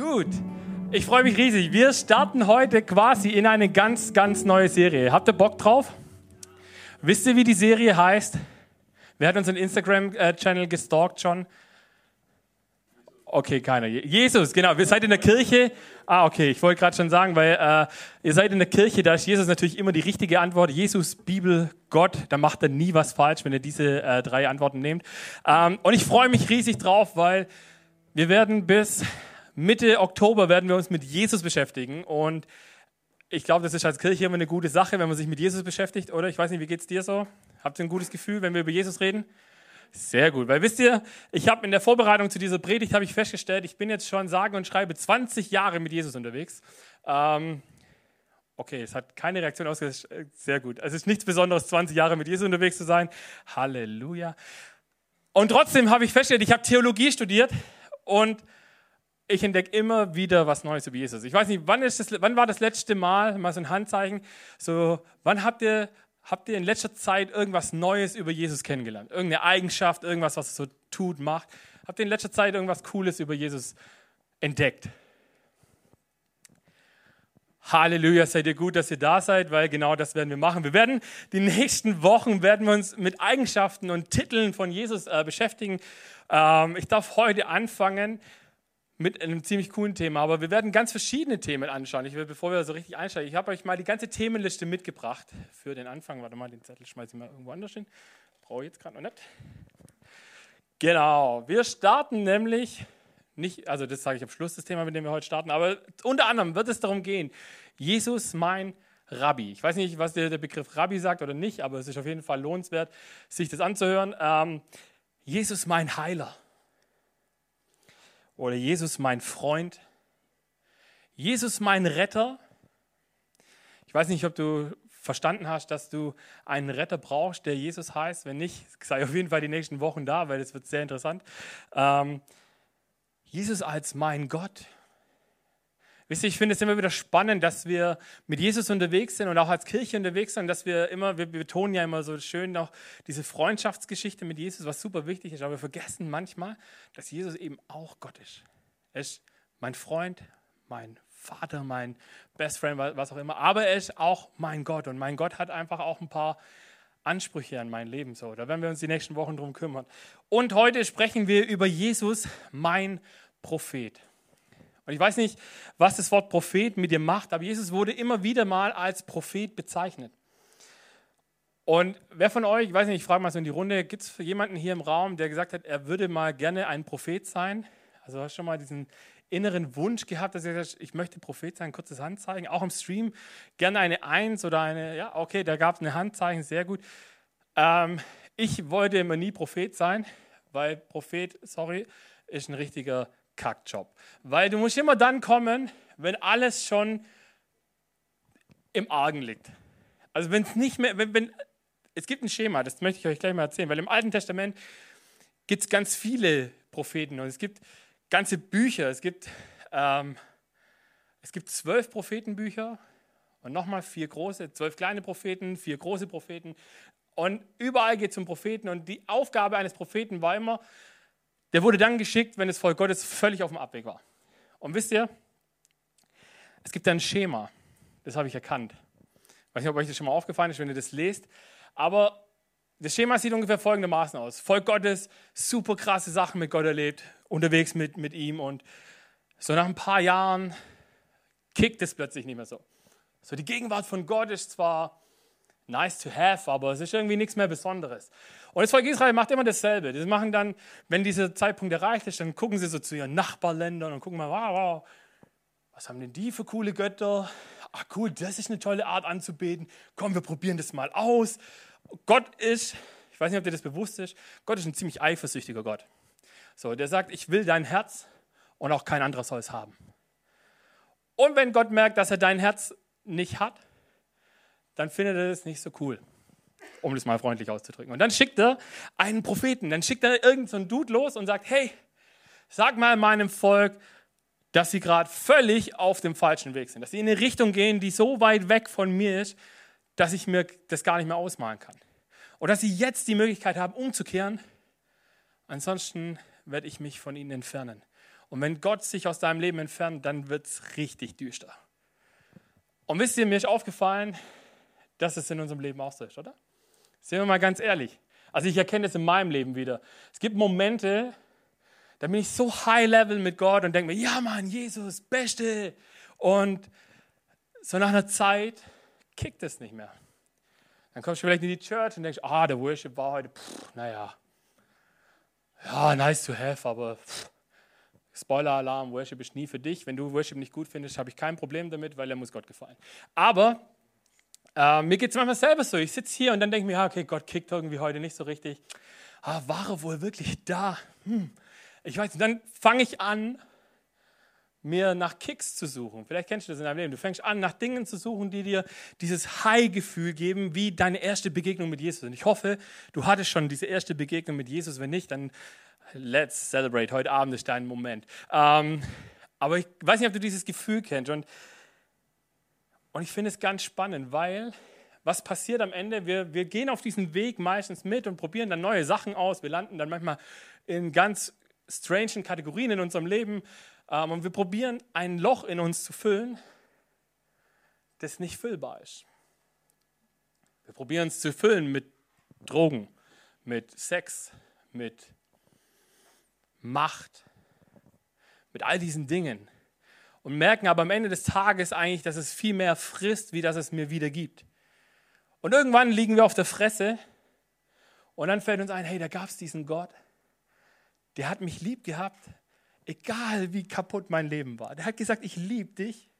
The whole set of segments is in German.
Gut. Ich freue mich riesig. Wir starten heute quasi in eine ganz, ganz neue Serie. Habt ihr Bock drauf? Wisst ihr, wie die Serie heißt? Wer hat unseren Instagram-Channel gestalkt schon? Okay, keiner. Jesus, genau. Wir seid in der Kirche. Ah, okay. Ich wollte gerade schon sagen, weil äh, ihr seid in der Kirche, da ist Jesus natürlich immer die richtige Antwort. Jesus, Bibel, Gott. Da macht er nie was falsch, wenn ihr diese äh, drei Antworten nehmt. Ähm, und ich freue mich riesig drauf, weil wir werden bis Mitte Oktober werden wir uns mit Jesus beschäftigen und ich glaube, das ist als Kirche immer eine gute Sache, wenn man sich mit Jesus beschäftigt, oder? Ich weiß nicht, wie geht es dir so? Habt ihr ein gutes Gefühl, wenn wir über Jesus reden? Sehr gut, weil wisst ihr, ich habe in der Vorbereitung zu dieser Predigt ich festgestellt, ich bin jetzt schon sage und schreibe 20 Jahre mit Jesus unterwegs. Ähm, okay, es hat keine Reaktion ausgelöst. Sehr gut. Es ist nichts Besonderes, 20 Jahre mit Jesus unterwegs zu sein. Halleluja. Und trotzdem habe ich festgestellt, ich habe Theologie studiert und ich entdecke immer wieder was Neues über Jesus. Ich weiß nicht, wann, ist das, wann war das letzte Mal, mal so ein Handzeichen, so, wann habt ihr, habt ihr in letzter Zeit irgendwas Neues über Jesus kennengelernt? Irgendeine Eigenschaft, irgendwas, was er so tut, macht? Habt ihr in letzter Zeit irgendwas Cooles über Jesus entdeckt? Halleluja, seid ihr gut, dass ihr da seid, weil genau das werden wir machen. Wir werden die nächsten Wochen werden wir uns mit Eigenschaften und Titeln von Jesus äh, beschäftigen. Ähm, ich darf heute anfangen mit einem ziemlich coolen Thema, aber wir werden ganz verschiedene Themen anschauen. Ich will, bevor wir so richtig einsteigen, ich habe euch mal die ganze Themenliste mitgebracht für den Anfang. Warte mal, den Zettel schmeiße ich mal irgendwo anders hin. Brauche ich jetzt gerade noch nicht. Genau, wir starten nämlich nicht, also das sage ich am Schluss, das Thema, mit dem wir heute starten, aber unter anderem wird es darum gehen, Jesus mein Rabbi. Ich weiß nicht, was der, Begriff Rabbi sagt oder nicht, aber es ist auf jeden Fall lohnenswert, sich das anzuhören. Ähm, Jesus mein Heiler. Oder Jesus mein Freund. Jesus mein Retter. Ich weiß nicht, ob du verstanden hast, dass du einen Retter brauchst, der Jesus heißt. Wenn nicht, sei auf jeden Fall die nächsten Wochen da, weil es wird sehr interessant. Ähm, Jesus als mein Gott. Wisst ihr, ich finde es immer wieder spannend, dass wir mit Jesus unterwegs sind und auch als Kirche unterwegs sind, dass wir immer, wir betonen ja immer so schön noch diese Freundschaftsgeschichte mit Jesus, was super wichtig ist, aber wir vergessen manchmal, dass Jesus eben auch Gott ist. Er ist mein Freund, mein Vater, mein Best Friend, was auch immer, aber er ist auch mein Gott und mein Gott hat einfach auch ein paar Ansprüche an mein Leben. So, da werden wir uns die nächsten Wochen drum kümmern. Und heute sprechen wir über Jesus, mein Prophet. Und ich weiß nicht, was das Wort Prophet mit dir macht, aber Jesus wurde immer wieder mal als Prophet bezeichnet. Und wer von euch, ich weiß nicht, ich frage mal so in die Runde, gibt es jemanden hier im Raum, der gesagt hat, er würde mal gerne ein Prophet sein? Also hast du schon mal diesen inneren Wunsch gehabt, dass er sagt, ich möchte Prophet sein, kurzes Handzeichen, auch im Stream, gerne eine Eins oder eine, ja, okay, da gab es eine Handzeichen, sehr gut. Ähm, ich wollte immer nie Prophet sein, weil Prophet, sorry, ist ein richtiger Kackjob. Weil du musst immer dann kommen, wenn alles schon im Argen liegt. Also wenn es nicht mehr, wenn, wenn, es gibt ein Schema, das möchte ich euch gleich mal erzählen, weil im Alten Testament gibt es ganz viele Propheten und es gibt ganze Bücher. Es gibt, ähm, es gibt zwölf Prophetenbücher und nochmal vier große, zwölf kleine Propheten, vier große Propheten. Und überall geht es um Propheten. Und die Aufgabe eines Propheten war immer, der wurde dann geschickt, wenn das Volk Gottes völlig auf dem Abweg war. Und wisst ihr, es gibt ein Schema, das habe ich erkannt. Ich weiß nicht, ob euch das schon mal aufgefallen ist, wenn ihr das lest. Aber das Schema sieht ungefähr folgendermaßen aus. Volk Gottes, super krasse Sachen mit Gott erlebt, unterwegs mit, mit ihm und so nach ein paar Jahren kickt es plötzlich nicht mehr so. So die Gegenwart von Gott ist zwar nice to have, aber es ist irgendwie nichts mehr Besonderes. Und das Volk Israel macht immer dasselbe. Die machen dann, wenn dieser Zeitpunkt erreicht ist, dann gucken sie so zu ihren Nachbarländern und gucken mal, wow, wow, was haben denn die für coole Götter? Ah, cool, das ist eine tolle Art anzubeten. Komm, wir probieren das mal aus. Gott ist, ich weiß nicht, ob dir das bewusst ist, Gott ist ein ziemlich eifersüchtiger Gott. So, der sagt, ich will dein Herz und auch kein anderer soll es haben. Und wenn Gott merkt, dass er dein Herz nicht hat, dann findet er das nicht so cool um das mal freundlich auszudrücken. Und dann schickt er einen Propheten, dann schickt er irgendeinen so Dude los und sagt, hey, sag mal meinem Volk, dass sie gerade völlig auf dem falschen Weg sind, dass sie in eine Richtung gehen, die so weit weg von mir ist, dass ich mir das gar nicht mehr ausmalen kann. Und dass sie jetzt die Möglichkeit haben, umzukehren, ansonsten werde ich mich von ihnen entfernen. Und wenn Gott sich aus deinem Leben entfernt, dann wird es richtig düster. Und wisst ihr, mir ist aufgefallen, dass es in unserem Leben auch so ist, oder? Sehen wir mal ganz ehrlich. Also ich erkenne es in meinem Leben wieder. Es gibt Momente, da bin ich so high level mit Gott und denke mir, ja Mann, Jesus, Beste. Und so nach einer Zeit kickt es nicht mehr. Dann kommst du vielleicht in die Church und denkst, ah, der Worship war heute, pff, naja, ja, nice to have, aber pff, Spoiler-Alarm, Worship ist nie für dich. Wenn du Worship nicht gut findest, habe ich kein Problem damit, weil er muss Gott gefallen. Aber äh, mir geht es manchmal selber so. Ich sitze hier und dann denke ich mir, okay, Gott kickt irgendwie heute nicht so richtig. Ah, war er wohl wirklich da? Hm. Ich weiß nicht. Dann fange ich an, mir nach Kicks zu suchen. Vielleicht kennst du das in deinem Leben. Du fängst an, nach Dingen zu suchen, die dir dieses High-Gefühl geben, wie deine erste Begegnung mit Jesus. Und ich hoffe, du hattest schon diese erste Begegnung mit Jesus. Wenn nicht, dann let's celebrate. Heute Abend ist dein Moment. Ähm, aber ich weiß nicht, ob du dieses Gefühl kennst. Und, und ich finde es ganz spannend, weil was passiert am Ende? Wir, wir gehen auf diesen Weg meistens mit und probieren dann neue Sachen aus. Wir landen dann manchmal in ganz strangen Kategorien in unserem Leben. Ähm, und wir probieren ein Loch in uns zu füllen, das nicht füllbar ist. Wir probieren es zu füllen mit Drogen, mit Sex, mit Macht, mit all diesen Dingen. Und merken aber am Ende des Tages eigentlich, dass es viel mehr frisst, wie dass es mir wieder gibt. Und irgendwann liegen wir auf der Fresse und dann fällt uns ein, hey, da gab es diesen Gott, der hat mich lieb gehabt, egal wie kaputt mein Leben war. Der hat gesagt, ich liebe dich.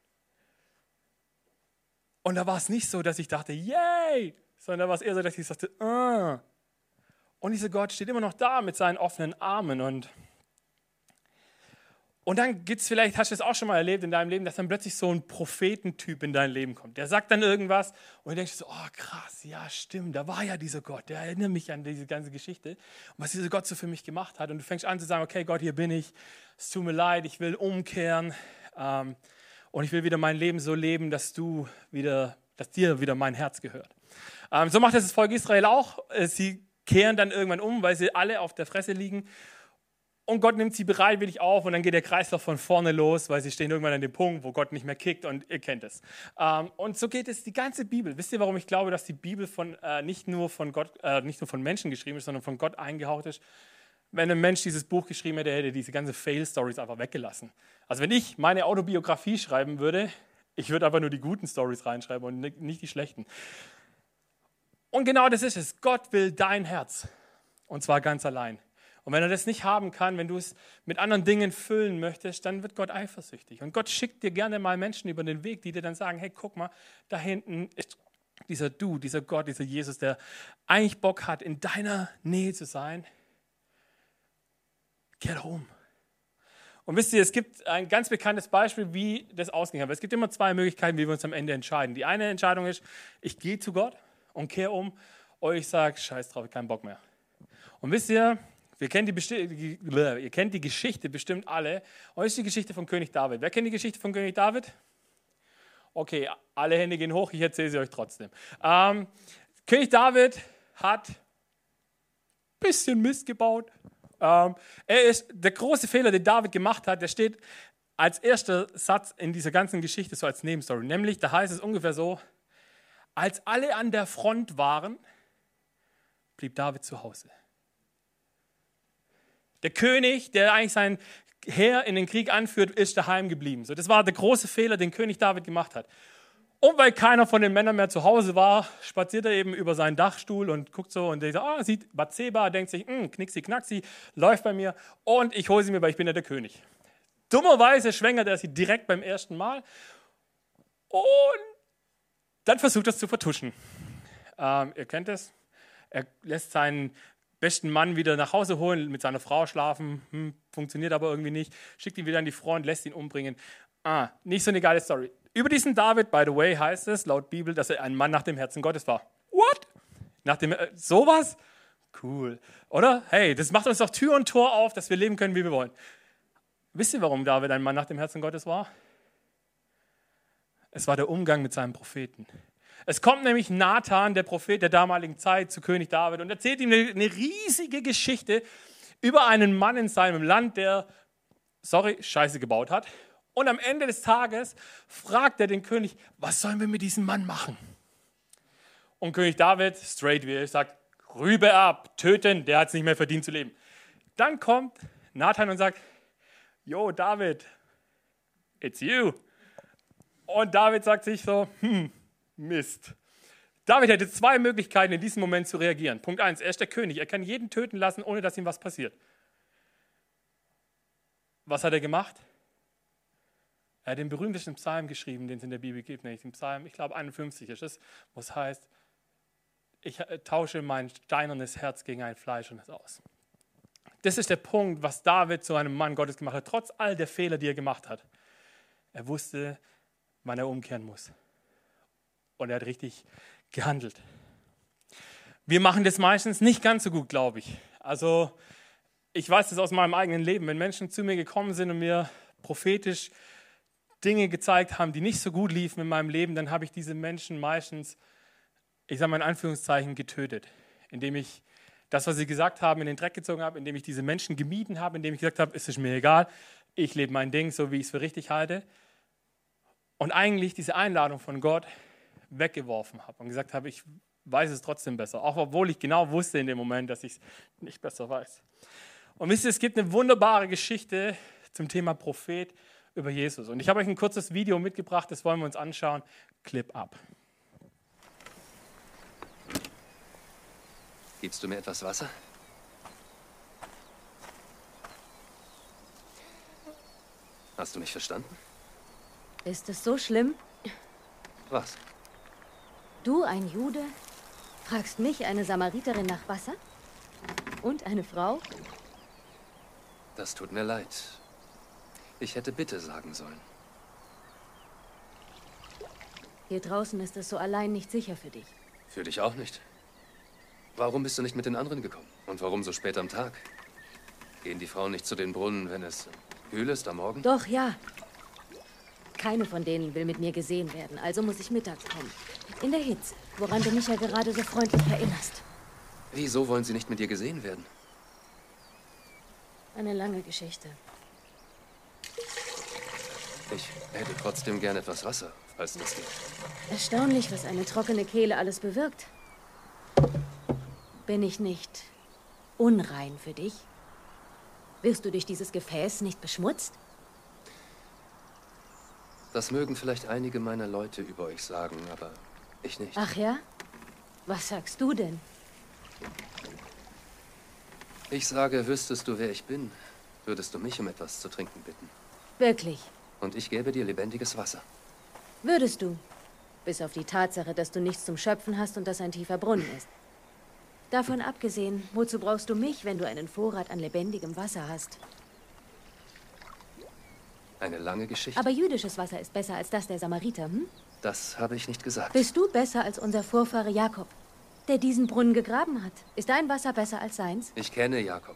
Und da war es nicht so, dass ich dachte, yay, sondern da war es eher so, dass ich sagte, uh. und dieser Gott steht immer noch da mit seinen offenen Armen und und dann gibt es vielleicht, hast du es auch schon mal erlebt in deinem Leben, dass dann plötzlich so ein Prophetentyp in dein Leben kommt. Der sagt dann irgendwas und du denkst so, oh krass, ja stimmt, da war ja dieser Gott, der erinnert mich an diese ganze Geschichte und was dieser Gott so für mich gemacht hat. Und du fängst an zu sagen, okay Gott, hier bin ich, es tut mir leid, ich will umkehren ähm, und ich will wieder mein Leben so leben, dass du wieder, dass dir wieder mein Herz gehört. Ähm, so macht das das Volk Israel auch. Äh, sie kehren dann irgendwann um, weil sie alle auf der Fresse liegen und Gott nimmt sie bereitwillig auf und dann geht der Kreislauf von vorne los, weil sie stehen irgendwann an dem Punkt, wo Gott nicht mehr kickt und ihr kennt es. Ähm, und so geht es die ganze Bibel. Wisst ihr, warum ich glaube, dass die Bibel von, äh, nicht, nur von Gott, äh, nicht nur von Menschen geschrieben ist, sondern von Gott eingehaucht ist? Wenn ein Mensch dieses Buch geschrieben hätte, hätte er diese ganze Fail-Stories einfach weggelassen. Also wenn ich meine Autobiografie schreiben würde, ich würde einfach nur die guten Stories reinschreiben und nicht die schlechten. Und genau das ist es. Gott will dein Herz. Und zwar ganz allein. Und wenn er das nicht haben kann, wenn du es mit anderen Dingen füllen möchtest, dann wird Gott eifersüchtig. Und Gott schickt dir gerne mal Menschen über den Weg, die dir dann sagen, hey, guck mal, da hinten ist dieser Du, dieser Gott, dieser Jesus, der eigentlich Bock hat, in deiner Nähe zu sein. Kehr um. Und wisst ihr, es gibt ein ganz bekanntes Beispiel, wie das ausgegangen ist. Es gibt immer zwei Möglichkeiten, wie wir uns am Ende entscheiden. Die eine Entscheidung ist, ich gehe zu Gott und kehre um, oder ich sage, scheiß drauf, ich keinen Bock mehr. Und wisst ihr, wir kennen die, ihr kennt die Geschichte bestimmt alle. Und ist die Geschichte von König David. Wer kennt die Geschichte von König David? Okay, alle Hände gehen hoch, ich erzähle sie euch trotzdem. Ähm, König David hat ein bisschen Mist gebaut. Ähm, er ist, der große Fehler, den David gemacht hat, der steht als erster Satz in dieser ganzen Geschichte so als Nebenstory. Nämlich, da heißt es ungefähr so, als alle an der Front waren, blieb David zu Hause. Der König, der eigentlich sein Heer in den Krieg anführt, ist daheim geblieben. So, das war der große Fehler, den König David gemacht hat. Und weil keiner von den Männern mehr zu Hause war, spaziert er eben über seinen Dachstuhl und guckt so und sagt, ah, sieht Bathseba, denkt sich, hm, knicksi knacksi, läuft bei mir und ich hole sie mir, weil ich bin ja der König. Dummerweise schwängert er sie direkt beim ersten Mal und dann versucht er es zu vertuschen. Ähm, ihr kennt es. Er lässt seinen besten Mann wieder nach Hause holen, mit seiner Frau schlafen, hm, funktioniert aber irgendwie nicht, schickt ihn wieder an die Front, lässt ihn umbringen. Ah, nicht so eine geile Story. Über diesen David, by the way, heißt es laut Bibel, dass er ein Mann nach dem Herzen Gottes war. What? Nach dem, äh, sowas? Cool. Oder? Hey, das macht uns doch Tür und Tor auf, dass wir leben können, wie wir wollen. Wisst ihr, warum David ein Mann nach dem Herzen Gottes war? Es war der Umgang mit seinem Propheten. Es kommt nämlich Nathan, der Prophet der damaligen Zeit, zu König David und erzählt ihm eine, eine riesige Geschichte über einen Mann in seinem Land, der sorry, Scheiße gebaut hat. Und am Ende des Tages fragt er den König, was sollen wir mit diesem Mann machen? Und König David, straight wie er sagt, Rübe ab, töten, der hat es nicht mehr verdient zu leben. Dann kommt Nathan und sagt, Yo, David, it's you. Und David sagt sich so, hm, Mist. David hätte zwei Möglichkeiten in diesem Moment zu reagieren. Punkt eins, er ist der König. Er kann jeden töten lassen, ohne dass ihm was passiert. Was hat er gemacht? Er hat den berühmtesten Psalm geschrieben, den es in der Bibel gibt, nämlich den Psalm, ich glaube 51 ist es, wo es heißt, ich äh, tausche mein steinernes Herz gegen ein fleischernes aus. Das ist der Punkt, was David zu einem Mann Gottes gemacht hat, trotz all der Fehler, die er gemacht hat. Er wusste, wann er umkehren muss. Und er hat richtig gehandelt. Wir machen das meistens nicht ganz so gut, glaube ich. Also ich weiß das aus meinem eigenen Leben. Wenn Menschen zu mir gekommen sind und mir prophetisch Dinge gezeigt haben, die nicht so gut liefen in meinem Leben, dann habe ich diese Menschen meistens, ich sage mal in Anführungszeichen, getötet, indem ich das, was sie gesagt haben, in den Dreck gezogen habe, indem ich diese Menschen gemieden habe, indem ich gesagt habe, es ist mir egal, ich lebe mein Ding so, wie ich es für richtig halte. Und eigentlich diese Einladung von Gott weggeworfen habe und gesagt habe, ich weiß es trotzdem besser, auch obwohl ich genau wusste in dem Moment, dass ich es nicht besser weiß. Und wisst ihr, es gibt eine wunderbare Geschichte zum Thema Prophet über Jesus. Und ich habe euch ein kurzes Video mitgebracht, das wollen wir uns anschauen. Clip ab. Gibst du mir etwas Wasser? Hast du mich verstanden? Ist es so schlimm? Was? Du, ein Jude, fragst mich, eine Samariterin, nach Wasser? Und eine Frau? Das tut mir leid. Ich hätte bitte sagen sollen. Hier draußen ist es so allein nicht sicher für dich. Für dich auch nicht. Warum bist du nicht mit den anderen gekommen? Und warum so spät am Tag? Gehen die Frauen nicht zu den Brunnen, wenn es kühl ist am Morgen? Doch, ja. Keine von denen will mit mir gesehen werden, also muss ich mittags kommen. In der Hitze, woran du mich ja gerade so freundlich erinnerst. Wieso wollen sie nicht mit dir gesehen werden? Eine lange Geschichte. Ich hätte trotzdem gern etwas Wasser, falls das geht. Erstaunlich, was eine trockene Kehle alles bewirkt. Bin ich nicht unrein für dich? Wirst du durch dieses Gefäß nicht beschmutzt? Das mögen vielleicht einige meiner Leute über euch sagen, aber ich nicht. Ach ja? Was sagst du denn? Ich sage, wüsstest du, wer ich bin, würdest du mich um etwas zu trinken bitten. Wirklich? Und ich gäbe dir lebendiges Wasser. Würdest du? Bis auf die Tatsache, dass du nichts zum Schöpfen hast und das ein tiefer Brunnen ist. Davon abgesehen, wozu brauchst du mich, wenn du einen Vorrat an lebendigem Wasser hast? Eine lange Geschichte. Aber jüdisches Wasser ist besser als das der Samariter, hm? Das habe ich nicht gesagt. Bist du besser als unser Vorfahre Jakob, der diesen Brunnen gegraben hat? Ist dein Wasser besser als seins? Ich kenne Jakob.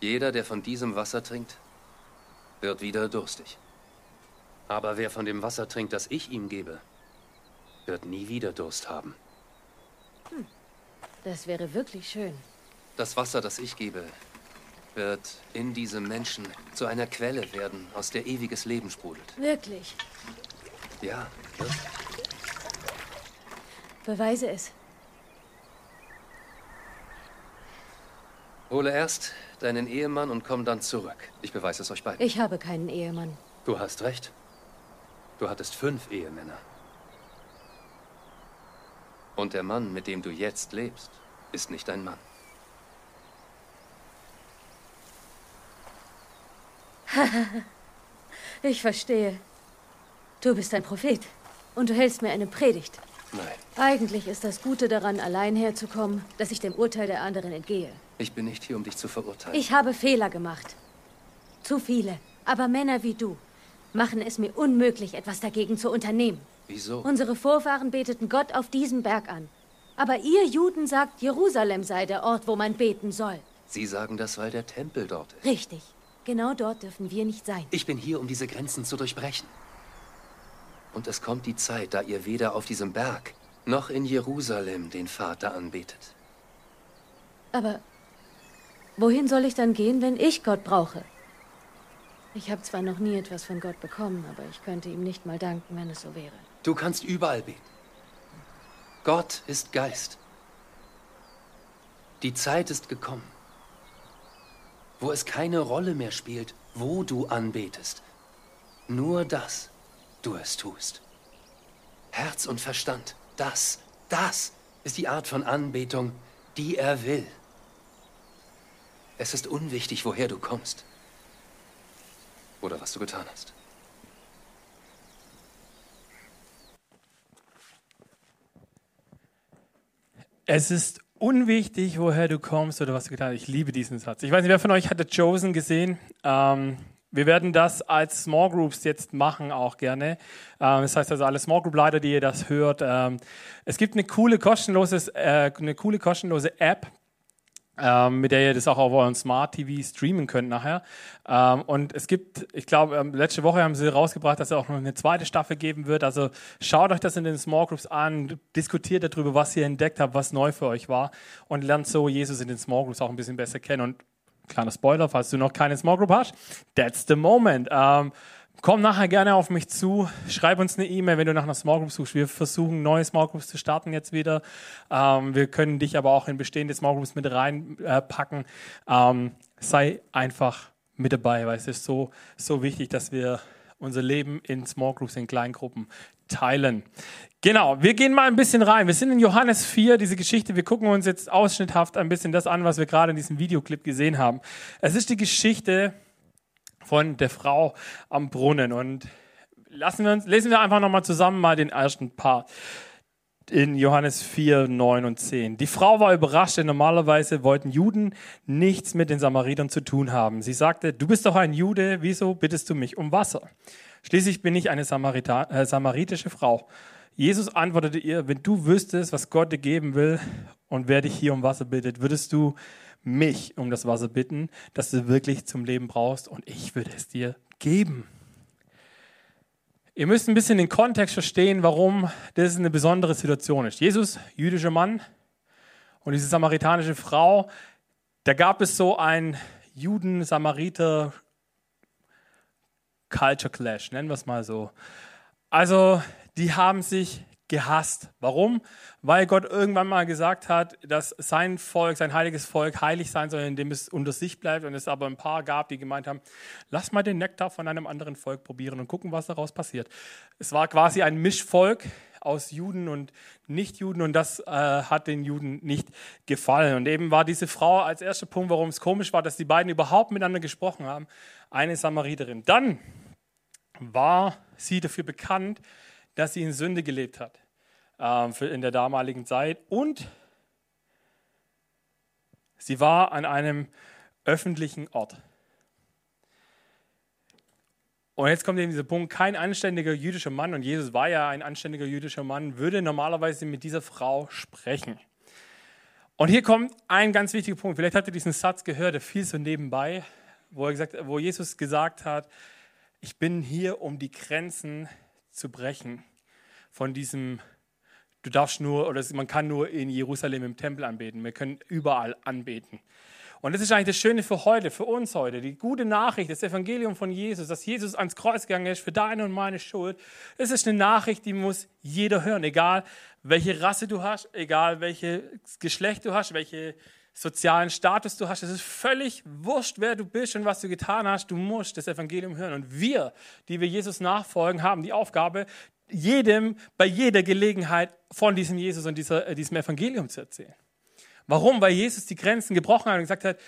Jeder, der von diesem Wasser trinkt, wird wieder durstig. Aber wer von dem Wasser trinkt, das ich ihm gebe, wird nie wieder Durst haben. Hm. Das wäre wirklich schön. Das Wasser, das ich gebe, wird in diesem Menschen zu einer Quelle werden, aus der ewiges Leben sprudelt. Wirklich? Ja, wirklich. Beweise es. Hole erst deinen Ehemann und komm dann zurück. Ich beweise es euch beiden. Ich habe keinen Ehemann. Du hast recht. Du hattest fünf Ehemänner. Und der Mann, mit dem du jetzt lebst, ist nicht dein Mann. ich verstehe. Du bist ein Prophet und du hältst mir eine Predigt. Nein. Eigentlich ist das Gute daran, allein herzukommen, dass ich dem Urteil der anderen entgehe. Ich bin nicht hier, um dich zu verurteilen. Ich habe Fehler gemacht. Zu viele. Aber Männer wie du machen es mir unmöglich, etwas dagegen zu unternehmen. Wieso? Unsere Vorfahren beteten Gott auf diesem Berg an. Aber ihr Juden sagt, Jerusalem sei der Ort, wo man beten soll. Sie sagen das, weil der Tempel dort ist. Richtig. Genau dort dürfen wir nicht sein. Ich bin hier, um diese Grenzen zu durchbrechen. Und es kommt die Zeit, da ihr weder auf diesem Berg noch in Jerusalem den Vater anbetet. Aber wohin soll ich dann gehen, wenn ich Gott brauche? Ich habe zwar noch nie etwas von Gott bekommen, aber ich könnte ihm nicht mal danken, wenn es so wäre. Du kannst überall beten. Gott ist Geist. Die Zeit ist gekommen, wo es keine Rolle mehr spielt, wo du anbetest. Nur dass du es tust. Herz und Verstand, das, das ist die Art von Anbetung, die er will. Es ist unwichtig, woher du kommst oder was du getan hast. Es ist unwichtig, woher du kommst oder was du getan hast. Ich liebe diesen Satz. Ich weiß nicht, wer von euch hat The Chosen gesehen? Ähm, wir werden das als Small Groups jetzt machen, auch gerne. Ähm, das heißt also, alle Small Group Leiter, die ihr das hört, ähm, es gibt eine coole kostenlose, äh, eine coole kostenlose App, ähm, mit der ihr das auch auf euren Smart TV streamen könnt nachher. Ähm, und es gibt, ich glaube, ähm, letzte Woche haben sie rausgebracht, dass es auch noch eine zweite Staffel geben wird. Also schaut euch das in den Small Groups an, diskutiert darüber, was ihr entdeckt habt, was neu für euch war und lernt so Jesus in den Small Groups auch ein bisschen besser kennen. Und kleiner Spoiler, falls du noch keine Small Group hast, that's the moment. Komm nachher gerne auf mich zu, schreib uns eine E-Mail, wenn du nach einer Small Group suchst. Wir versuchen, neue Small Groups zu starten jetzt wieder. Ähm, wir können dich aber auch in bestehende Small Groups mit reinpacken. Äh, ähm, sei einfach mit dabei, weil es ist so, so wichtig, dass wir unser Leben in Small Groups, in Kleingruppen teilen. Genau, wir gehen mal ein bisschen rein. Wir sind in Johannes 4, diese Geschichte. Wir gucken uns jetzt ausschnitthaft ein bisschen das an, was wir gerade in diesem Videoclip gesehen haben. Es ist die Geschichte von der Frau am Brunnen. Und lassen wir uns, lesen wir einfach nochmal zusammen mal den ersten Part in Johannes 4, 9 und 10. Die Frau war überrascht, denn normalerweise wollten Juden nichts mit den Samaritern zu tun haben. Sie sagte, du bist doch ein Jude, wieso bittest du mich um Wasser? Schließlich bin ich eine Samarita äh, samaritische Frau. Jesus antwortete ihr, wenn du wüsstest, was Gott dir geben will und wer dich hier um Wasser bittet, würdest du mich um das Wasser bitten, das du wirklich zum Leben brauchst und ich würde es dir geben. Ihr müsst ein bisschen den Kontext verstehen, warum das eine besondere Situation ist. Jesus, jüdischer Mann und diese samaritanische Frau, da gab es so ein Juden-Samariter Culture Clash, nennen wir es mal so. Also, die haben sich gehasst. Warum? Weil Gott irgendwann mal gesagt hat, dass sein Volk, sein heiliges Volk heilig sein soll, indem es unter sich bleibt. Und es aber ein paar gab, die gemeint haben, lass mal den Nektar von einem anderen Volk probieren und gucken, was daraus passiert. Es war quasi ein Mischvolk aus Juden und Nichtjuden und das äh, hat den Juden nicht gefallen. Und eben war diese Frau als erster Punkt, warum es komisch war, dass die beiden überhaupt miteinander gesprochen haben, eine Samariterin. Dann war sie dafür bekannt, dass sie in Sünde gelebt hat äh, in der damaligen Zeit. Und sie war an einem öffentlichen Ort. Und jetzt kommt eben dieser Punkt, kein anständiger jüdischer Mann, und Jesus war ja ein anständiger jüdischer Mann, würde normalerweise mit dieser Frau sprechen. Und hier kommt ein ganz wichtiger Punkt. Vielleicht habt ihr diesen Satz gehört, der fiel so nebenbei, wo, gesagt, wo Jesus gesagt hat, ich bin hier, um die Grenzen zu brechen von diesem, du darfst nur, oder man kann nur in Jerusalem im Tempel anbeten. Wir können überall anbeten. Und das ist eigentlich das Schöne für heute, für uns heute. Die gute Nachricht, das Evangelium von Jesus, dass Jesus ans Kreuz gegangen ist für deine und meine Schuld. Das ist eine Nachricht, die muss jeder hören, egal welche Rasse du hast, egal welches Geschlecht du hast, welche sozialen Status du hast. Es ist völlig wurscht, wer du bist und was du getan hast. Du musst das Evangelium hören. Und wir, die wir Jesus nachfolgen, haben die Aufgabe, jedem bei jeder Gelegenheit von diesem Jesus und dieser, äh, diesem Evangelium zu erzählen. Warum? Weil Jesus die Grenzen gebrochen hat und gesagt hat,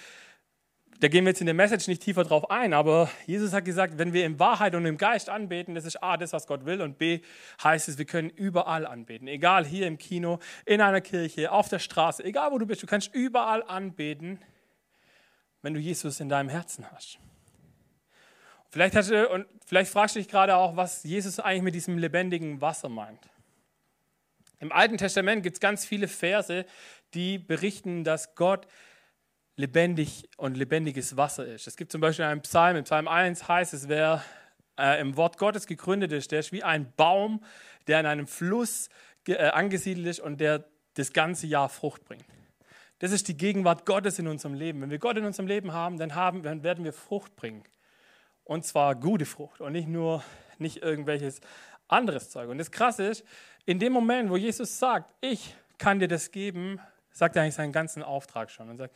da gehen wir jetzt in der Message nicht tiefer drauf ein, aber Jesus hat gesagt, wenn wir in Wahrheit und im Geist anbeten, das ist A, das, was Gott will, und B, heißt es, wir können überall anbeten. Egal hier im Kino, in einer Kirche, auf der Straße, egal wo du bist, du kannst überall anbeten, wenn du Jesus in deinem Herzen hast. Vielleicht, hast du, und vielleicht fragst du dich gerade auch, was Jesus eigentlich mit diesem lebendigen Wasser meint. Im Alten Testament gibt es ganz viele Verse, die berichten, dass Gott lebendig und lebendiges Wasser ist. Es gibt zum Beispiel einen Psalm, in Psalm 1 heißt es, wer äh, im Wort Gottes gegründet ist, der ist wie ein Baum, der in einem Fluss äh, angesiedelt ist und der das ganze Jahr Frucht bringt. Das ist die Gegenwart Gottes in unserem Leben. Wenn wir Gott in unserem Leben haben, dann, haben, dann werden wir Frucht bringen. Und zwar gute Frucht und nicht nur nicht irgendwelches anderes Zeug. Und das Krasse ist, in dem Moment, wo Jesus sagt, ich kann dir das geben, sagt er eigentlich seinen ganzen Auftrag schon und sagt,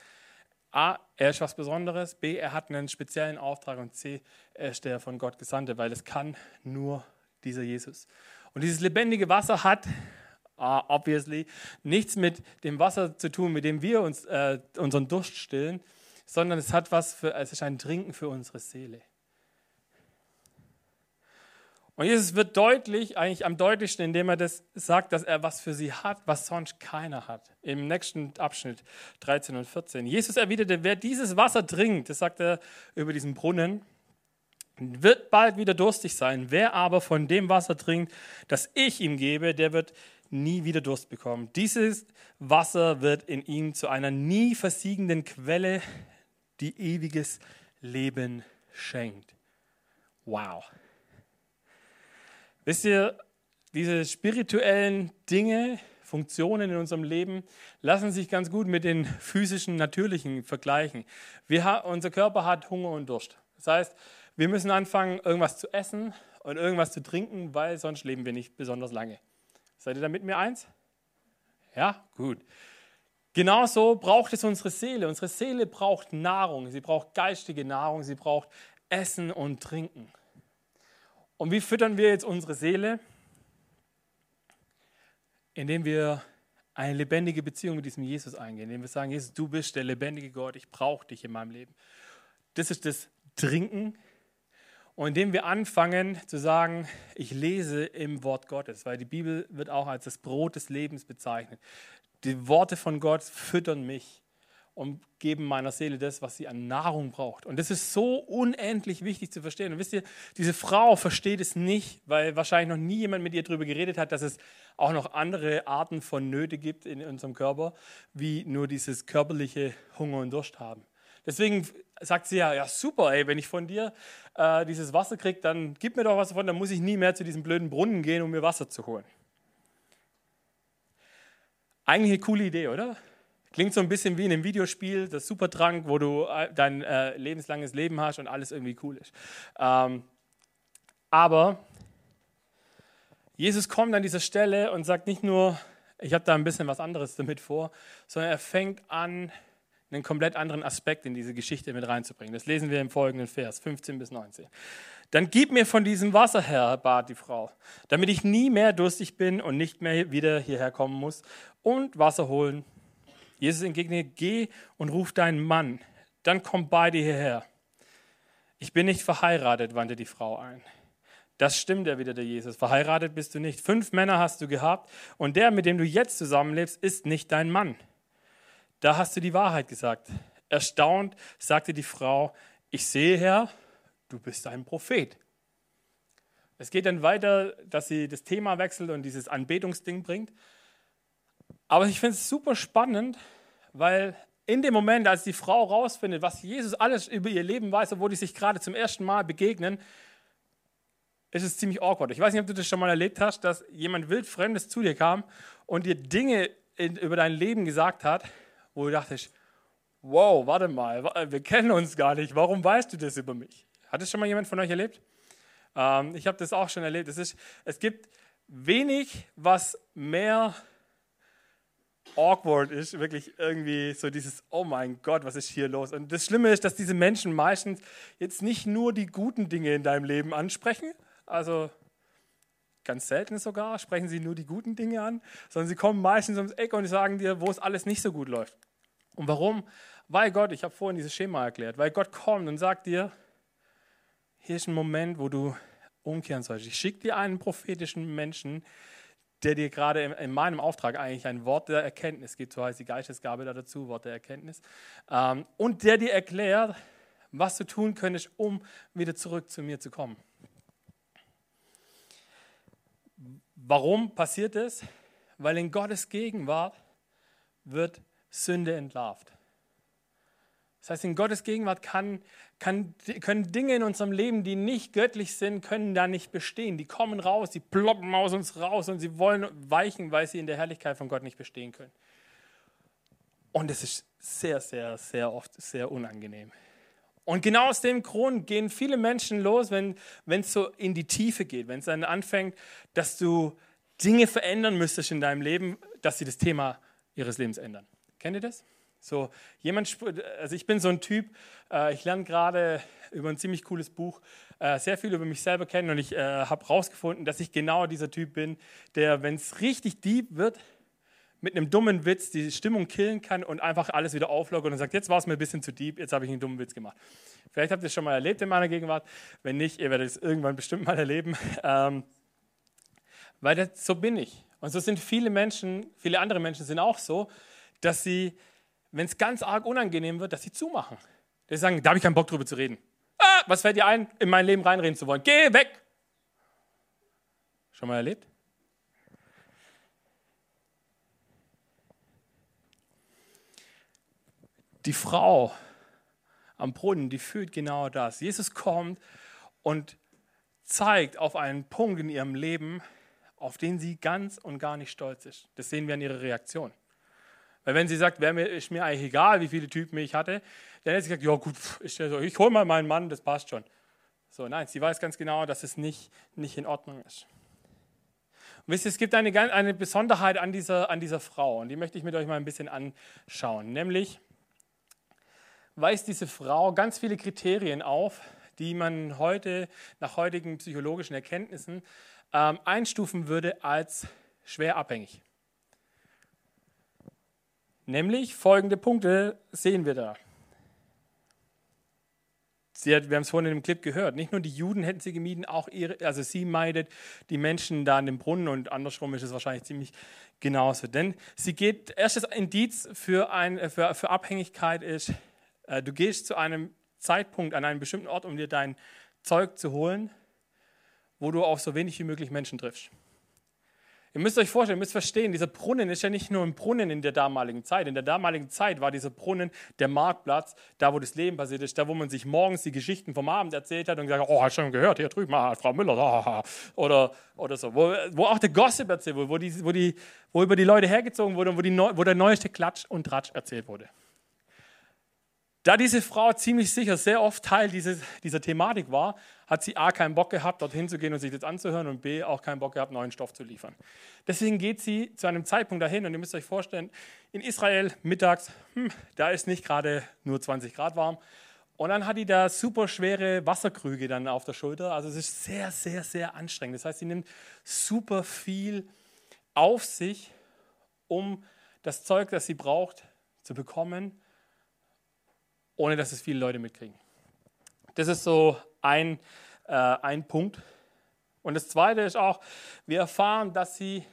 A, er ist was Besonderes, B, er hat einen speziellen Auftrag und C, er ist der von Gott Gesandte, weil es kann nur dieser Jesus. Und dieses lebendige Wasser hat, uh, obviously, nichts mit dem Wasser zu tun, mit dem wir uns äh, unseren Durst stillen, sondern es hat was für, es ist ein Trinken für unsere Seele. Und Jesus wird deutlich, eigentlich am deutlichsten, indem er das sagt, dass er was für sie hat, was sonst keiner hat. Im nächsten Abschnitt 13 und 14. Jesus erwiderte, wer dieses Wasser trinkt, das sagt er über diesen Brunnen, wird bald wieder durstig sein. Wer aber von dem Wasser trinkt, das ich ihm gebe, der wird nie wieder Durst bekommen. Dieses Wasser wird in ihm zu einer nie versiegenden Quelle, die ewiges Leben schenkt. Wow. Wisst ihr, diese spirituellen Dinge, Funktionen in unserem Leben lassen sich ganz gut mit den physischen, natürlichen vergleichen. Wir, unser Körper hat Hunger und Durst. Das heißt, wir müssen anfangen, irgendwas zu essen und irgendwas zu trinken, weil sonst leben wir nicht besonders lange. Seid ihr da mit mir eins? Ja, gut. Genauso braucht es unsere Seele. Unsere Seele braucht Nahrung. Sie braucht geistige Nahrung. Sie braucht Essen und Trinken. Und wie füttern wir jetzt unsere Seele? Indem wir eine lebendige Beziehung mit diesem Jesus eingehen, indem wir sagen, Jesus, du bist der lebendige Gott, ich brauche dich in meinem Leben. Das ist das Trinken. Und indem wir anfangen zu sagen, ich lese im Wort Gottes, weil die Bibel wird auch als das Brot des Lebens bezeichnet. Die Worte von Gott füttern mich und geben meiner Seele das, was sie an Nahrung braucht. Und das ist so unendlich wichtig zu verstehen. Und wisst ihr, diese Frau versteht es nicht, weil wahrscheinlich noch nie jemand mit ihr darüber geredet hat, dass es auch noch andere Arten von Nöte gibt in unserem Körper, wie nur dieses körperliche Hunger und Durst haben. Deswegen sagt sie ja, ja super, ey, wenn ich von dir äh, dieses Wasser kriege, dann gib mir doch was davon, dann muss ich nie mehr zu diesem blöden Brunnen gehen, um mir Wasser zu holen. Eigentlich eine coole Idee, oder? Klingt so ein bisschen wie in einem Videospiel, das Supertrank, wo du äh, dein äh, lebenslanges Leben hast und alles irgendwie cool ist. Ähm, aber Jesus kommt an dieser Stelle und sagt nicht nur, ich habe da ein bisschen was anderes damit vor, sondern er fängt an, einen komplett anderen Aspekt in diese Geschichte mit reinzubringen. Das lesen wir im folgenden Vers, 15 bis 19. Dann gib mir von diesem Wasser her, bat die Frau, damit ich nie mehr durstig bin und nicht mehr wieder hierher kommen muss und Wasser holen Jesus entgegnete, geh und ruf deinen Mann, dann komm beide hierher. Ich bin nicht verheiratet, wandte die Frau ein. Das stimmt, erwiderte Jesus. Verheiratet bist du nicht. Fünf Männer hast du gehabt und der, mit dem du jetzt zusammenlebst, ist nicht dein Mann. Da hast du die Wahrheit gesagt. Erstaunt sagte die Frau, ich sehe, Herr, du bist ein Prophet. Es geht dann weiter, dass sie das Thema wechselt und dieses Anbetungsding bringt. Aber ich finde es super spannend, weil in dem Moment, als die Frau rausfindet, was Jesus alles über ihr Leben weiß, obwohl die sich gerade zum ersten Mal begegnen, ist es ziemlich awkward. Ich weiß nicht, ob du das schon mal erlebt hast, dass jemand wildfremdes zu dir kam und dir Dinge in, über dein Leben gesagt hat, wo du dachtest, wow, warte mal, wir kennen uns gar nicht, warum weißt du das über mich? Hat das schon mal jemand von euch erlebt? Ähm, ich habe das auch schon erlebt. Es, ist, es gibt wenig, was mehr awkward ist, wirklich irgendwie so dieses, oh mein Gott, was ist hier los? Und das Schlimme ist, dass diese Menschen meistens jetzt nicht nur die guten Dinge in deinem Leben ansprechen, also ganz selten sogar sprechen sie nur die guten Dinge an, sondern sie kommen meistens ums Eck und sagen dir, wo es alles nicht so gut läuft. Und warum? Weil Gott, ich habe vorhin dieses Schema erklärt, weil Gott kommt und sagt dir, hier ist ein Moment, wo du umkehren sollst. Ich schicke dir einen prophetischen Menschen, der dir gerade in, meinem Auftrag eigentlich ein Wort der Erkenntnis gibt, so heißt die Geistesgabe da dazu, Wort der Erkenntnis, ähm, und der dir erklärt, was du tun könntest, um wieder zurück zu mir zu kommen. Warum passiert es? Weil in Gottes Gegenwart wird Sünde entlarvt. Das heißt, in Gottes Gegenwart kann, kann, können Dinge in unserem Leben, die nicht göttlich sind, können da nicht bestehen. Die kommen raus, die ploppen aus uns raus und sie wollen weichen, weil sie in der Herrlichkeit von Gott nicht bestehen können. Und es ist sehr, sehr, sehr oft sehr unangenehm. Und genau aus dem Grund gehen viele Menschen los, wenn es so in die Tiefe geht, wenn es dann anfängt, dass du Dinge verändern müsstest in deinem Leben, dass sie das Thema ihres Lebens ändern. Kennt ihr das? So, jemand, also ich bin so ein Typ, äh, ich lerne gerade über ein ziemlich cooles Buch äh, sehr viel über mich selber kennen und ich äh, habe herausgefunden, dass ich genau dieser Typ bin, der, wenn es richtig deep wird, mit einem dummen Witz die Stimmung killen kann und einfach alles wieder auflockert und sagt, jetzt war es mir ein bisschen zu deep, jetzt habe ich einen dummen Witz gemacht. Vielleicht habt ihr es schon mal erlebt in meiner Gegenwart. Wenn nicht, ihr werdet es irgendwann bestimmt mal erleben. Ähm, weil das, so bin ich. Und so sind viele Menschen, viele andere Menschen sind auch so, dass sie, wenn es ganz arg unangenehm wird, dass sie zumachen. Die sagen, da habe ich keinen Bock drüber zu reden. Ah, was fällt dir ein, in mein Leben reinreden zu wollen? Geh weg! Schon mal erlebt? Die Frau am Brunnen, die fühlt genau das. Jesus kommt und zeigt auf einen Punkt in ihrem Leben, auf den sie ganz und gar nicht stolz ist. Das sehen wir an ihrer Reaktion. Weil wenn sie sagt, wäre mir, ist mir eigentlich egal, wie viele Typen ich hatte, dann hätte sie gesagt, ja gut, ich, ich hole mal meinen Mann, das passt schon. So, nein, sie weiß ganz genau, dass es nicht, nicht in Ordnung ist. Und wisst ihr, es gibt eine, eine Besonderheit an dieser, an dieser Frau und die möchte ich mit euch mal ein bisschen anschauen. Nämlich weist diese Frau ganz viele Kriterien auf, die man heute nach heutigen psychologischen Erkenntnissen ähm, einstufen würde als schwer abhängig. Nämlich folgende Punkte sehen wir da. Hat, wir haben es vorhin in dem Clip gehört, nicht nur die Juden hätten sie gemieden, auch ihre, also sie meidet die Menschen da an dem Brunnen und andersrum ist es wahrscheinlich ziemlich genauso. Denn sie geht, erstes Indiz für, ein, für, für Abhängigkeit ist, äh, du gehst zu einem Zeitpunkt an einen bestimmten Ort, um dir dein Zeug zu holen, wo du auf so wenig wie möglich Menschen triffst. Ihr müsst euch vorstellen, ihr müsst verstehen, dieser Brunnen ist ja nicht nur ein Brunnen in der damaligen Zeit. In der damaligen Zeit war dieser Brunnen der Marktplatz, da wo das Leben passiert ist, da wo man sich morgens die Geschichten vom Abend erzählt hat und gesagt hat, oh, hast schon gehört, hier drüben, ah, Frau Müller, ah, oder, oder so. Wo, wo auch der Gossip erzählt wurde, wo, die, wo, die, wo über die Leute hergezogen wurde und wo, die, wo der neueste Klatsch und Tratsch erzählt wurde. Da diese Frau ziemlich sicher sehr oft Teil dieses, dieser Thematik war, hat sie A keinen Bock gehabt, dorthin zu gehen und sich das anzuhören und B auch keinen Bock gehabt, neuen Stoff zu liefern. Deswegen geht sie zu einem Zeitpunkt dahin und ihr müsst euch vorstellen, in Israel mittags, hm, da ist nicht gerade nur 20 Grad warm. Und dann hat die da super schwere Wasserkrüge dann auf der Schulter. Also es ist sehr, sehr, sehr anstrengend. Das heißt, sie nimmt super viel auf sich, um das Zeug, das sie braucht, zu bekommen ohne dass es viele Leute mitkriegen. Das ist so ein, äh, ein Punkt. Und das Zweite ist auch, wir erfahren, dass sie,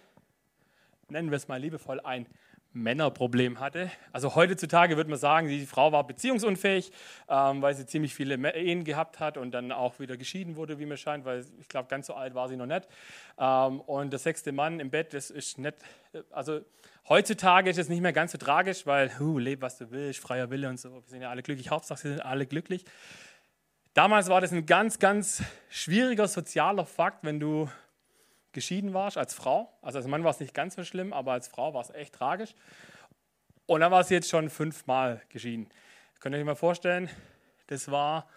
nennen wir es mal liebevoll, ein Männerproblem hatte. Also heutzutage würde man sagen, die Frau war beziehungsunfähig, ähm, weil sie ziemlich viele Ehen gehabt hat und dann auch wieder geschieden wurde, wie mir scheint, weil ich glaube, ganz so alt war sie noch nicht. Ähm, und der sechste Mann im Bett, das ist nicht, also heutzutage ist es nicht mehr ganz so tragisch, weil, hu, leb was du willst, freier Wille und so, wir sind ja alle glücklich, Hauptsache wir sind alle glücklich. Damals war das ein ganz, ganz schwieriger sozialer Fakt, wenn du geschieden warst als Frau. Also als Mann war es nicht ganz so schlimm, aber als Frau war es echt tragisch. Und dann war sie jetzt schon fünfmal geschieden. Könnt ihr euch mal vorstellen, das war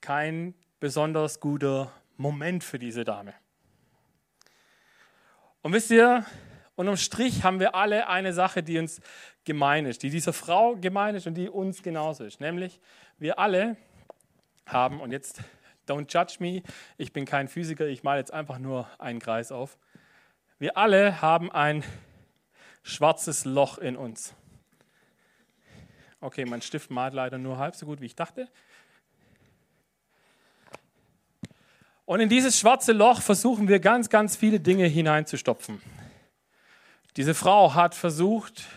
kein besonders guter Moment für diese Dame. Und wisst ihr, unterm Strich haben wir alle eine Sache, die uns gemein ist, die dieser Frau gemein ist und die uns genauso ist. Nämlich, wir alle haben, und jetzt Don't judge me, ich bin kein Physiker, ich male jetzt einfach nur einen Kreis auf. Wir alle haben ein schwarzes Loch in uns. Okay, mein Stift malt leider nur halb so gut, wie ich dachte. Und in dieses schwarze Loch versuchen wir ganz, ganz viele Dinge hineinzustopfen. Diese Frau hat versucht,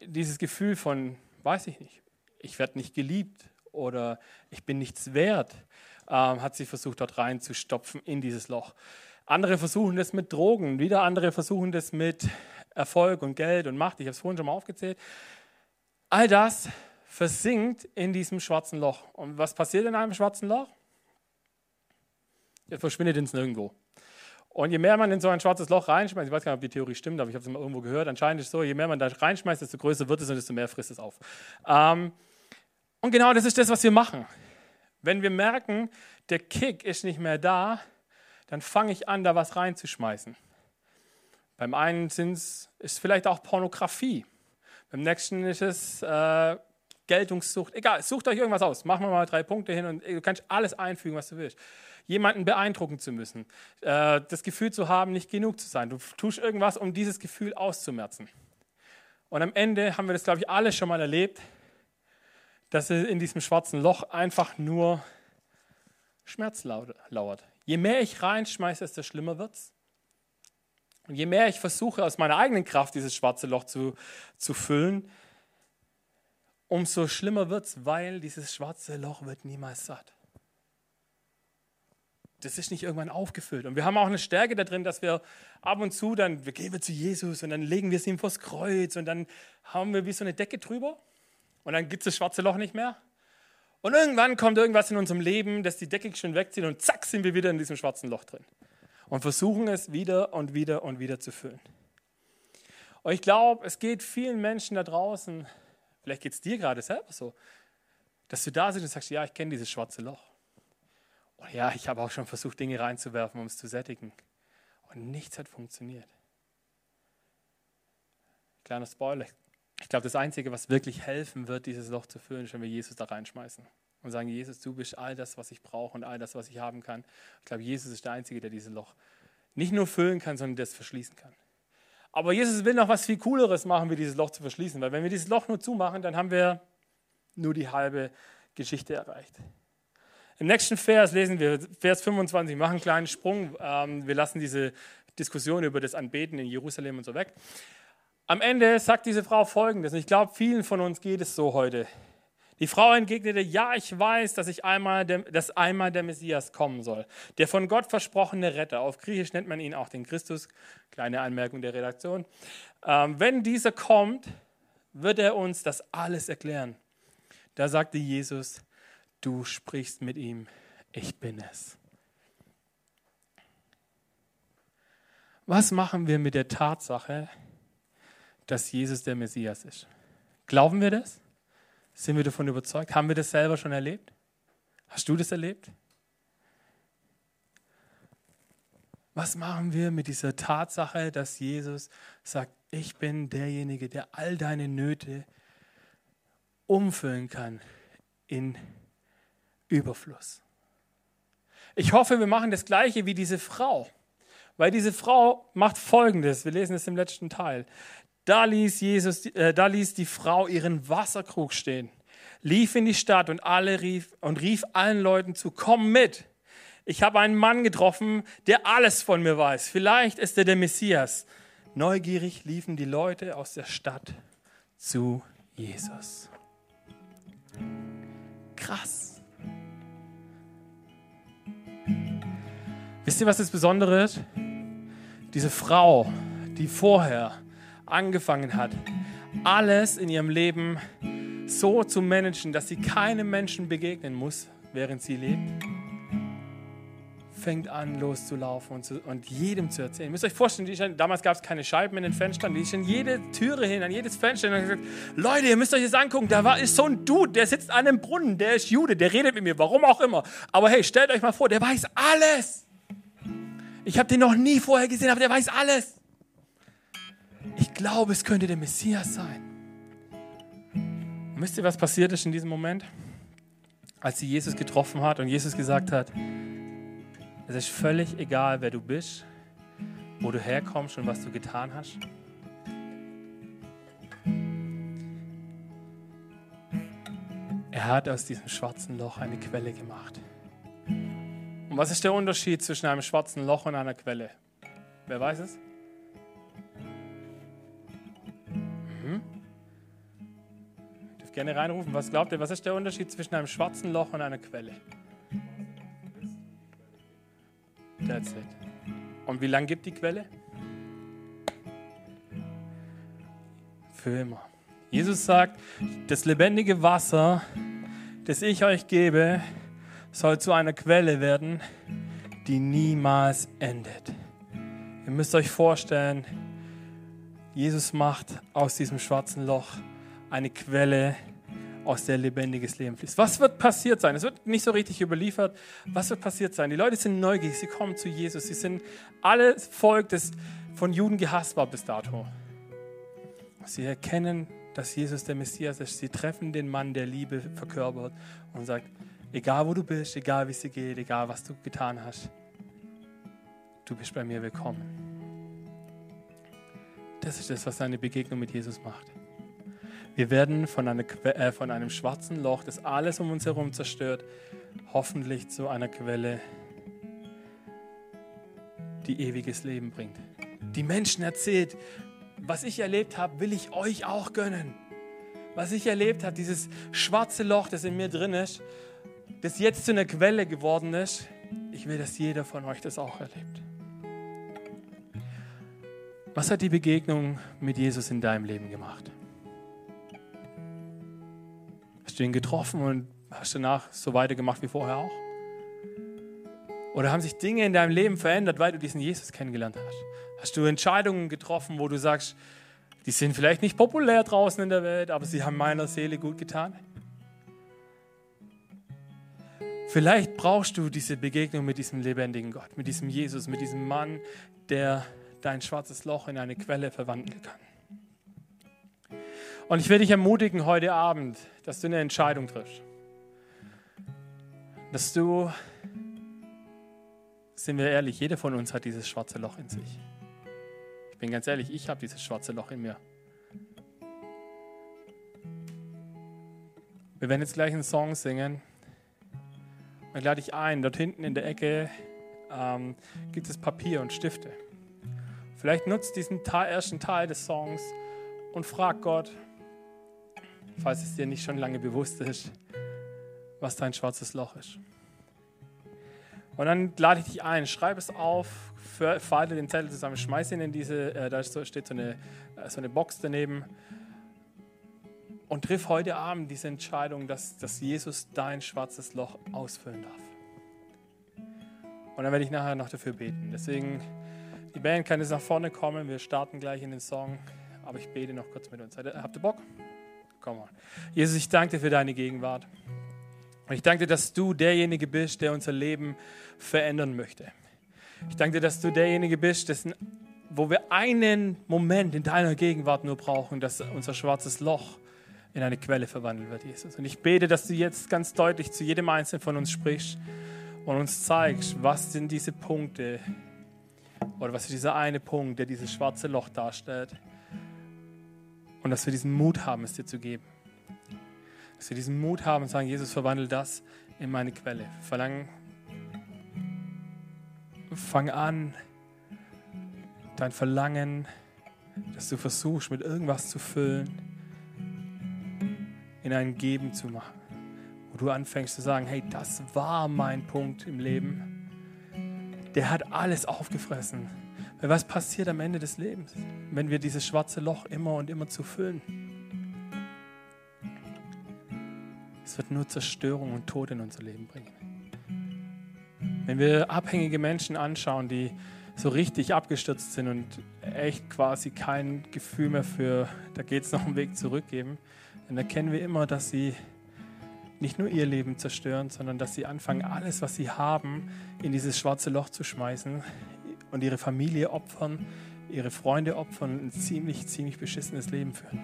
dieses Gefühl von, weiß ich nicht, ich werde nicht geliebt, oder ich bin nichts wert, ähm, hat sie versucht, dort reinzustopfen in dieses Loch. Andere versuchen das mit Drogen, wieder andere versuchen das mit Erfolg und Geld und Macht. Ich habe es vorhin schon mal aufgezählt. All das versinkt in diesem schwarzen Loch. Und was passiert in einem schwarzen Loch? Es verschwindet ins Nirgendwo. Und je mehr man in so ein schwarzes Loch reinschmeißt, ich weiß gar nicht, ob die Theorie stimmt, aber ich habe es mal irgendwo gehört, anscheinend ist es so, je mehr man da reinschmeißt, desto größer wird es und desto mehr frisst es auf. Ähm, Und genau das ist das, was wir machen. Wenn wir merken, der Kick ist nicht mehr da, dann fange ich an, da was reinzuschmeißen. Beim einen ist es vielleicht auch Pornografie. Beim nächsten ist es äh, Geltungssucht. Egal, sucht euch irgendwas aus. Machen wir mal drei Punkte hin und du kannst alles einfügen, was du willst. Jemanden beeindrucken zu müssen. Äh, das Gefühl zu haben, nicht genug zu sein. Du tust irgendwas, um dieses Gefühl auszumerzen. Und am Ende haben wir das, glaube ich, alle schon mal erlebt, dass in diesem schwarzen Loch einfach nur Schmerz lauert. Je mehr ich reinschmeiße, desto schlimmer wird es. Und je mehr ich versuche, aus meiner eigenen Kraft dieses schwarze Loch zu, zu füllen, umso schlimmer wird es, weil dieses schwarze Loch wird niemals satt. Das ist nicht irgendwann aufgefüllt. Und wir haben auch eine Stärke da drin, dass wir ab und zu dann, wir gehen wir zu Jesus und dann legen wir es ihm vors Kreuz und dann haben wir wie so eine Decke drüber und dann gibt es das schwarze Loch nicht mehr. Und irgendwann kommt irgendwas in unserem Leben, das die Decke schon wegzieht und zack sind wir wieder in diesem schwarzen Loch drin. Und versuchen es wieder und wieder und wieder zu füllen. Und ich glaube, es geht vielen Menschen da draußen Vielleicht geht es dir gerade selber so, dass du da sitzt und sagst, ja, ich kenne dieses schwarze Loch. Und ja, ich habe auch schon versucht, Dinge reinzuwerfen, um es zu sättigen. Und nichts hat funktioniert. Kleiner Spoiler. Ich glaube, das Einzige, was wirklich helfen wird, dieses Loch zu füllen, ist, wenn wir Jesus da reinschmeißen. Und sagen, Jesus, du bist all das, was ich brauche und all das, was ich haben kann. Ich glaube, Jesus ist der Einzige, der dieses Loch nicht nur füllen kann, sondern das verschließen kann. Aber Jesus will noch was viel Cooleres machen, wie dieses Loch zu verschließen. Weil wenn wir dieses Loch nur zumachen, dann haben wir nur die halbe Geschichte erreicht. Im nächsten Vers lesen wir, Vers 25, machen einen kleinen Sprung. Ähm, wir lassen diese Diskussion über das Anbeten in Jerusalem und so weg. Am Ende sagt diese Frau Folgendes, und ich glaube, vielen von uns geht es so heute. Die Frau entgegnete, ja, ich weiß, dass, ich einmal der, dass einmal der Messias kommen soll, der von Gott versprochene Retter. Auf Griechisch nennt man ihn auch den Christus. Kleine Anmerkung der Redaktion. Ähm, wenn dieser kommt, wird er uns das alles erklären. Da sagte Jesus, du sprichst mit ihm, ich bin es. Was machen wir mit der Tatsache, dass Jesus der Messias ist? Glauben wir das? Sind wir davon überzeugt? Haben wir das selber schon erlebt? Hast du das erlebt? Was machen wir mit dieser Tatsache, dass Jesus sagt, ich bin derjenige, der all deine Nöte umfüllen kann in Überfluss? Ich hoffe, wir machen das gleiche wie diese Frau. Weil diese Frau macht Folgendes, wir lesen es im letzten Teil. Da ließ, Jesus, äh, da ließ die Frau ihren Wasserkrug stehen, lief in die Stadt und, alle rief, und rief allen Leuten zu, komm mit. Ich habe einen Mann getroffen, der alles von mir weiß. Vielleicht ist er der Messias. Neugierig liefen die Leute aus der Stadt zu Jesus. Krass. Wisst ihr, was das Besondere ist? Diese Frau, die vorher angefangen hat, alles in ihrem Leben so zu managen, dass sie keinem Menschen begegnen muss, während sie lebt, fängt an loszulaufen und, zu, und jedem zu erzählen. Ihr müsst euch vorstellen, ist, damals gab es keine Scheiben in den Fenstern, die ist in jede Türe hin, an jedes Fenster und hat gesagt, Leute, ihr müsst euch das angucken, da war, ist so ein Dude, der sitzt an einem Brunnen, der ist Jude, der redet mit mir, warum auch immer. Aber hey, stellt euch mal vor, der weiß alles. Ich habe den noch nie vorher gesehen, aber der weiß alles ich glaube, es könnte der Messias sein. Und wisst ihr, was passiert ist in diesem Moment? Als sie Jesus getroffen hat und Jesus gesagt hat, es ist völlig egal, wer du bist, wo du herkommst und was du getan hast. Er hat aus diesem schwarzen Loch eine Quelle gemacht. Und was ist der Unterschied zwischen einem schwarzen Loch und einer Quelle? Wer weiß es? Gerne reinrufen. Was glaubt ihr, was ist der Unterschied zwischen einem schwarzen Loch und einer Quelle? That's it. Und wie lange gibt die Quelle? Für immer. Jesus sagt, das lebendige Wasser, das ich euch gebe, soll zu einer Quelle werden, die niemals endet. Ihr müsst euch vorstellen, Jesus macht aus diesem schwarzen Loch eine Quelle, aus der lebendiges Leben fließt. Was wird passiert sein? Es wird nicht so richtig überliefert. Was wird passiert sein? Die Leute sind neugierig, sie kommen zu Jesus. Sie sind alle Volk, das von Juden gehasst war bis dato. Sie erkennen, dass Jesus der Messias ist. Sie treffen den Mann, der Liebe verkörpert und sagt, egal wo du bist, egal wie es dir geht, egal was du getan hast, du bist bei mir willkommen. Das ist das, was seine Begegnung mit Jesus macht. Wir werden von, einer, äh, von einem schwarzen Loch, das alles um uns herum zerstört, hoffentlich zu einer Quelle, die ewiges Leben bringt. Die Menschen erzählt, was ich erlebt habe, will ich euch auch gönnen. Was ich erlebt habe, dieses schwarze Loch, das in mir drin ist, das jetzt zu einer Quelle geworden ist, ich will, dass jeder von euch das auch erlebt. Was hat die Begegnung mit Jesus in deinem Leben gemacht? Hast du ihn getroffen und hast danach so weitergemacht wie vorher auch? Oder haben sich Dinge in deinem Leben verändert, weil du diesen Jesus kennengelernt hast? Hast du Entscheidungen getroffen, wo du sagst, die sind vielleicht nicht populär draußen in der Welt, aber sie haben meiner Seele gut getan? Vielleicht brauchst du diese Begegnung mit diesem lebendigen Gott, mit diesem Jesus, mit diesem Mann, der dein schwarzes Loch in eine Quelle verwandeln kann. Und ich will dich ermutigen heute Abend, dass du eine Entscheidung triffst. Dass du, sind wir ehrlich, jeder von uns hat dieses schwarze Loch in sich. Ich bin ganz ehrlich, ich habe dieses schwarze Loch in mir. Wir werden jetzt gleich einen Song singen. Ich lade dich ein, dort hinten in der Ecke ähm, gibt es Papier und Stifte. Vielleicht nutzt diesen ersten Teil des Songs und frag Gott, falls es dir nicht schon lange bewusst ist, was dein schwarzes Loch ist. Und dann lade ich dich ein, schreib es auf, falte den Zettel zusammen, schmeiß ihn in diese, äh, da steht so eine, äh, so eine Box daneben und triff heute Abend diese Entscheidung, dass, dass Jesus dein schwarzes Loch ausfüllen darf. Und dann werde ich nachher noch dafür beten. Deswegen, die Band kann jetzt nach vorne kommen, wir starten gleich in den Song, aber ich bete noch kurz mit uns. Habt ihr Bock? Komm mal. Jesus, ich danke dir für deine Gegenwart. Und ich danke dir, dass du derjenige bist, der unser Leben verändern möchte. Ich danke dir, dass du derjenige bist, dessen, wo wir einen Moment in deiner Gegenwart nur brauchen, dass unser schwarzes Loch in eine Quelle verwandelt wird, Jesus. Und ich bete, dass du jetzt ganz deutlich zu jedem Einzelnen von uns sprichst und uns zeigst, was sind diese Punkte oder was ist dieser eine Punkt, der dieses schwarze Loch darstellt und dass wir diesen Mut haben, es dir zu geben. Dass wir diesen Mut haben und sagen, Jesus, verwandle das in meine Quelle. Verlang, fang an, dein Verlangen, dass du versuchst, mit irgendwas zu füllen, in ein Geben zu machen. Wo du anfängst zu sagen, hey, das war mein Punkt im Leben. Der hat alles aufgefressen weil was passiert am Ende des Lebens, wenn wir dieses schwarze Loch immer und immer zu füllen? Es wird nur Zerstörung und Tod in unser Leben bringen. Wenn wir abhängige Menschen anschauen, die so richtig abgestürzt sind und echt quasi kein Gefühl mehr für, da geht es noch einen Weg zurückgeben, dann erkennen wir immer, dass sie nicht nur ihr Leben zerstören, sondern dass sie anfangen, alles, was sie haben, in dieses schwarze Loch zu schmeißen, und ihre Familie opfern, ihre Freunde opfern und ein ziemlich, ziemlich beschissenes Leben führen.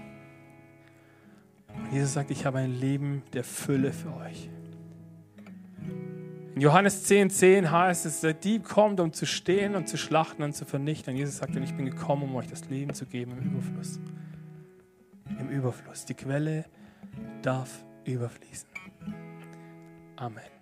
Und Jesus sagt, ich habe ein Leben der Fülle für euch. In Johannes 10, 10 heißt es, der Dieb kommt, um zu stehen und zu schlachten und zu vernichten. Und Jesus sagt, ich bin gekommen, um euch das Leben zu geben im Überfluss. Im Überfluss. Die Quelle darf überfließen. Amen.